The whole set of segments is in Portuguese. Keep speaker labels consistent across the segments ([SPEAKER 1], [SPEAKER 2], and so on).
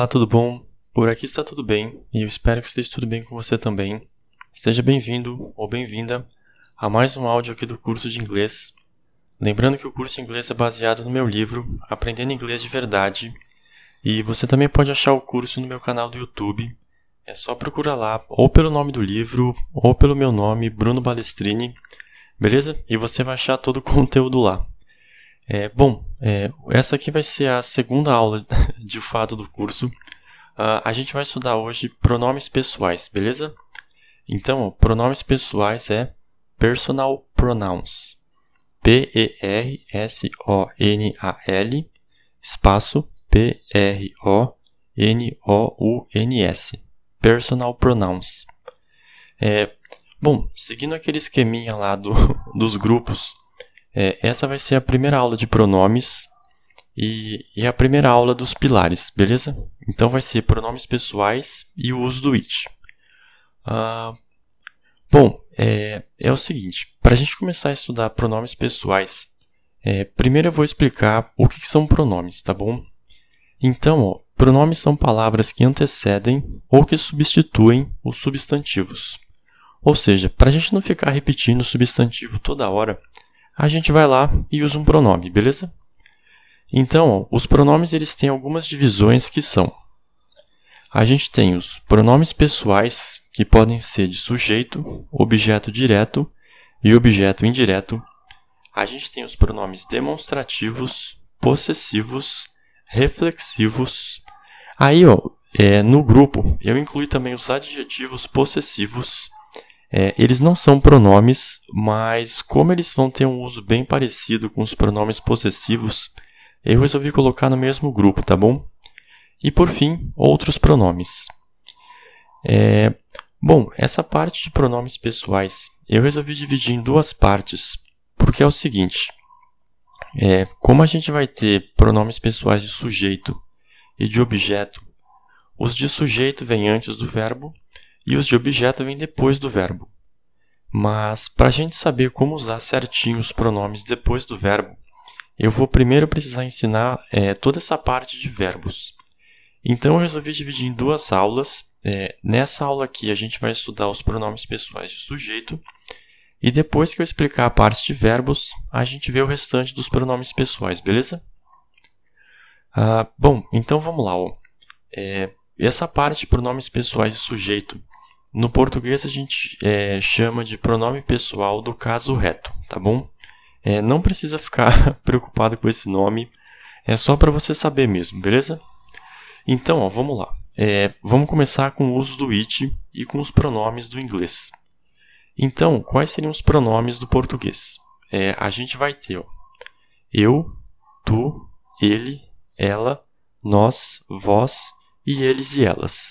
[SPEAKER 1] Olá, tudo bom? Por aqui está tudo bem e eu espero que esteja tudo bem com você também. Esteja bem-vindo ou bem-vinda a mais um áudio aqui do curso de inglês. Lembrando que o curso de inglês é baseado no meu livro Aprendendo Inglês de Verdade e você também pode achar o curso no meu canal do YouTube. É só procurar lá ou pelo nome do livro ou pelo meu nome, Bruno Balestrini, beleza? E você vai achar todo o conteúdo lá. É, bom, é, essa aqui vai ser a segunda aula de fato do curso. Uh, a gente vai estudar hoje pronomes pessoais, beleza? Então, pronomes pessoais é personal pronouns. P-E-R-S-O-N-A-L espaço P-R-O-N-O-U-N-S. Personal pronouns. É, bom, seguindo aquele esqueminha lá do, dos grupos é, essa vai ser a primeira aula de pronomes e, e, a primeira aula dos pilares, beleza? Então vai ser pronomes pessoais e o uso do it. Uh, bom, é, é, o seguinte: para a gente começar a estudar pronomes pessoais, é, primeiro eu vou explicar o que, que são pronomes, tá bom? Então, ó, pronomes são palavras que antecedem ou que substituem os substantivos. Ou seja, para a gente não ficar repetindo o substantivo toda hora, a gente vai lá e usa um pronome, beleza? Então, os pronomes eles têm algumas divisões que são: a gente tem os pronomes pessoais, que podem ser de sujeito, objeto direto e objeto indireto. A gente tem os pronomes demonstrativos, possessivos, reflexivos. Aí, ó, é, no grupo, eu incluí também os adjetivos possessivos é, eles não são pronomes, mas como eles vão ter um uso bem parecido com os pronomes possessivos, eu resolvi colocar no mesmo grupo, tá bom? E por fim, outros pronomes. É, bom, essa parte de pronomes pessoais eu resolvi dividir em duas partes, porque é o seguinte: é, como a gente vai ter pronomes pessoais de sujeito e de objeto, os de sujeito vêm antes do verbo e os de objeto vêm depois do verbo. Mas para a gente saber como usar certinho os pronomes depois do verbo, eu vou primeiro precisar ensinar é, toda essa parte de verbos. Então eu resolvi dividir em duas aulas. É, nessa aula aqui a gente vai estudar os pronomes pessoais de sujeito e depois que eu explicar a parte de verbos, a gente vê o restante dos pronomes pessoais, beleza? Ah, bom, então vamos lá. É, essa parte de pronomes pessoais de sujeito no português a gente é, chama de pronome pessoal do caso reto, tá bom? É, não precisa ficar preocupado com esse nome, é só para você saber mesmo, beleza? Então, ó, vamos lá. É, vamos começar com o uso do it e com os pronomes do inglês. Então, quais seriam os pronomes do português? É, a gente vai ter ó, eu, tu, ele, ela, nós, vós e eles e elas.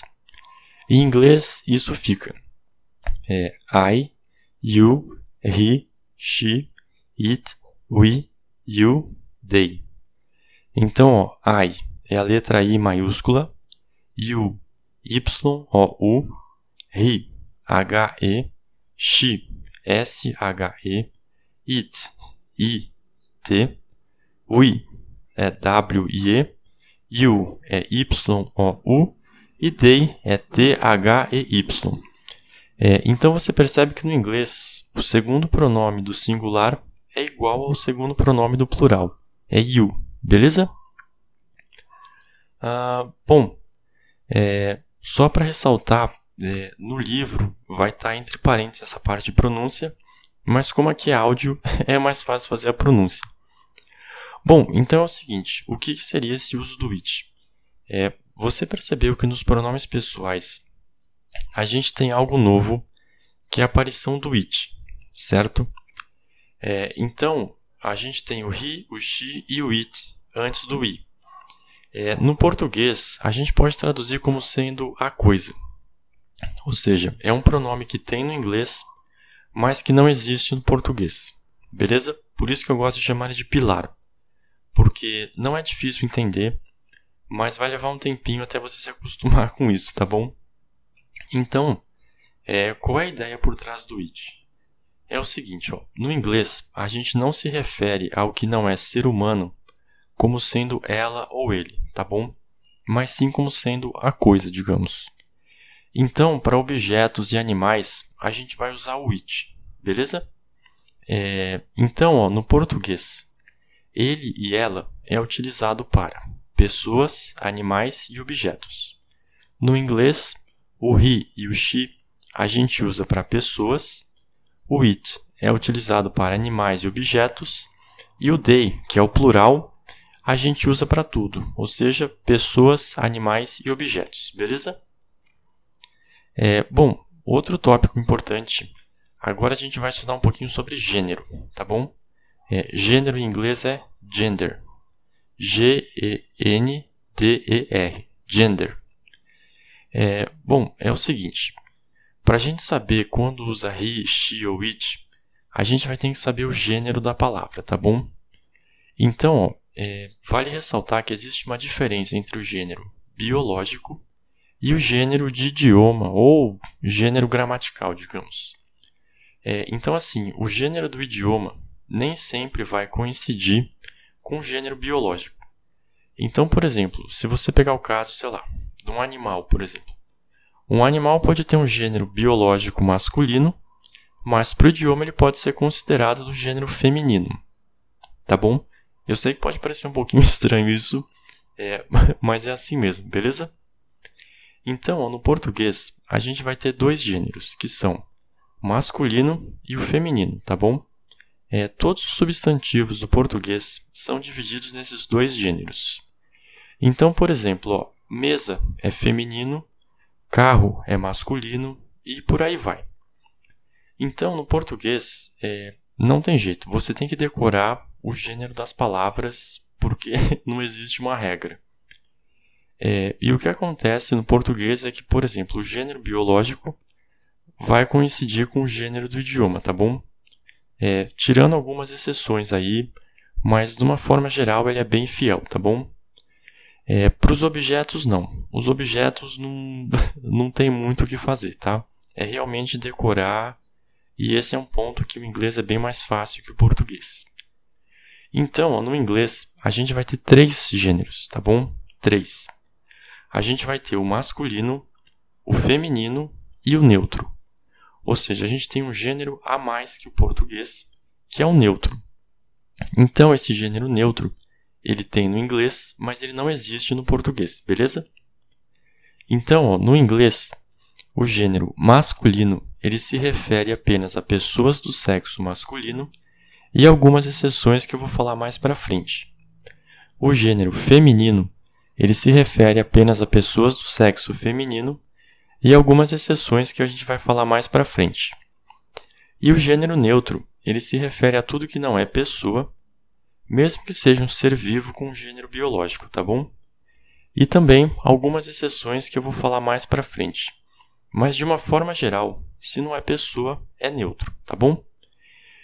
[SPEAKER 1] Em inglês, isso fica é, I, you, he, she, it, we, you, they. Então, ó, I é a letra I maiúscula, you, Y-O-U, he, H-E, she, S-H-E, it, I-T, we é W-I-E, you é Y-O-U, e they é T-H-E-Y. É, então você percebe que no inglês o segundo pronome do singular é igual ao segundo pronome do plural. É you, beleza? Ah, bom, é, só para ressaltar, é, no livro vai estar tá entre parênteses essa parte de pronúncia, mas como aqui é áudio, é mais fácil fazer a pronúncia. Bom, então é o seguinte, o que seria esse uso do it? É, você percebeu que nos pronomes pessoais a gente tem algo novo que é a aparição do it, certo? É, então, a gente tem o he, o she e o it antes do i. É, no português, a gente pode traduzir como sendo a coisa. Ou seja, é um pronome que tem no inglês, mas que não existe no português. Beleza? Por isso que eu gosto de chamar ele de pilar. Porque não é difícil entender mas vai levar um tempinho até você se acostumar com isso, tá bom? Então, é, qual é a ideia por trás do it? É o seguinte, ó, no inglês a gente não se refere ao que não é ser humano como sendo ela ou ele, tá bom? mas sim como sendo a coisa, digamos. Então, para objetos e animais, a gente vai usar o it, beleza? É, então, ó, no português, ele e ela é utilizado para pessoas, animais e objetos. No inglês, o he e o she a gente usa para pessoas, o it é utilizado para animais e objetos, e o they, que é o plural, a gente usa para tudo, ou seja, pessoas, animais e objetos, beleza? É, bom, outro tópico importante, agora a gente vai estudar um pouquinho sobre gênero, tá bom? É, gênero em inglês é gender. G-E-N-D-E-R. Gender. É, bom, é o seguinte. Para a gente saber quando usa he, she ou it, a gente vai ter que saber o gênero da palavra, tá bom? Então, ó, é, vale ressaltar que existe uma diferença entre o gênero biológico e o gênero de idioma ou gênero gramatical, digamos. É, então, assim, o gênero do idioma nem sempre vai coincidir com gênero biológico. Então, por exemplo, se você pegar o caso, sei lá, de um animal, por exemplo. Um animal pode ter um gênero biológico masculino, mas para o idioma ele pode ser considerado do gênero feminino. Tá bom? Eu sei que pode parecer um pouquinho estranho isso, é, mas é assim mesmo, beleza? Então, no português, a gente vai ter dois gêneros, que são masculino e o feminino, tá bom? É, todos os substantivos do português são divididos nesses dois gêneros. Então, por exemplo, ó, mesa é feminino, carro é masculino e por aí vai. Então, no português, é, não tem jeito, você tem que decorar o gênero das palavras porque não existe uma regra. É, e o que acontece no português é que, por exemplo, o gênero biológico vai coincidir com o gênero do idioma, tá bom? É, tirando algumas exceções aí, mas de uma forma geral ele é bem fiel, tá bom? É, Para os objetos, não. Os objetos não, não tem muito o que fazer, tá? É realmente decorar, e esse é um ponto que o inglês é bem mais fácil que o português. Então, no inglês, a gente vai ter três gêneros, tá bom? Três. A gente vai ter o masculino, o feminino e o neutro. Ou seja, a gente tem um gênero a mais que o português, que é o neutro. Então, esse gênero neutro, ele tem no inglês, mas ele não existe no português, beleza? Então, ó, no inglês, o gênero masculino, ele se refere apenas a pessoas do sexo masculino e algumas exceções que eu vou falar mais para frente. O gênero feminino, ele se refere apenas a pessoas do sexo feminino e algumas exceções que a gente vai falar mais para frente. E o gênero neutro, ele se refere a tudo que não é pessoa, mesmo que seja um ser vivo com um gênero biológico, tá bom? E também algumas exceções que eu vou falar mais para frente. Mas de uma forma geral, se não é pessoa, é neutro, tá bom?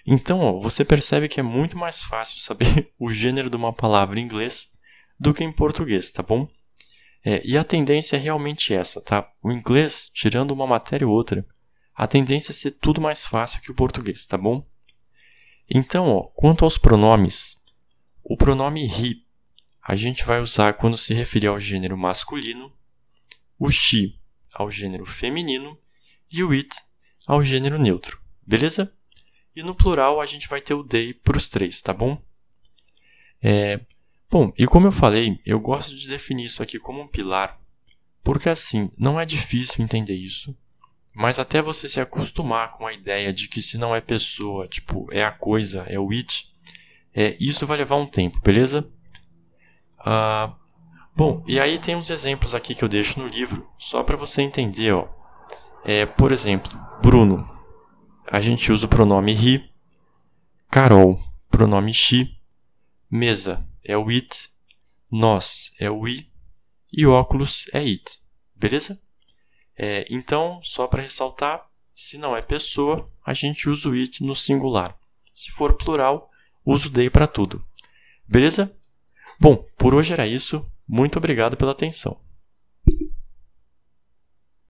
[SPEAKER 1] Então, ó, você percebe que é muito mais fácil saber o gênero de uma palavra em inglês do que em português, tá bom? É, e a tendência é realmente essa, tá? O inglês, tirando uma matéria ou outra, a tendência é ser tudo mais fácil que o português, tá bom? Então, ó, quanto aos pronomes, o pronome he a gente vai usar quando se referir ao gênero masculino, o she ao gênero feminino e o it ao gênero neutro, beleza? E no plural a gente vai ter o they para os três, tá bom? É, Bom, e como eu falei, eu gosto de definir isso aqui como um pilar, porque assim, não é difícil entender isso, mas até você se acostumar com a ideia de que se não é pessoa, tipo, é a coisa, é o it, é, isso vai levar um tempo, beleza? Ah, bom, e aí tem uns exemplos aqui que eu deixo no livro, só para você entender, ó. É, por exemplo, Bruno, a gente usa o pronome he, Carol, pronome she, mesa, é o it, nós é o we e óculos é it. Beleza? É, então, só para ressaltar, se não é pessoa, a gente usa o it no singular. Se for plural, usa o they para tudo. Beleza? Bom, por hoje era isso. Muito obrigado pela atenção.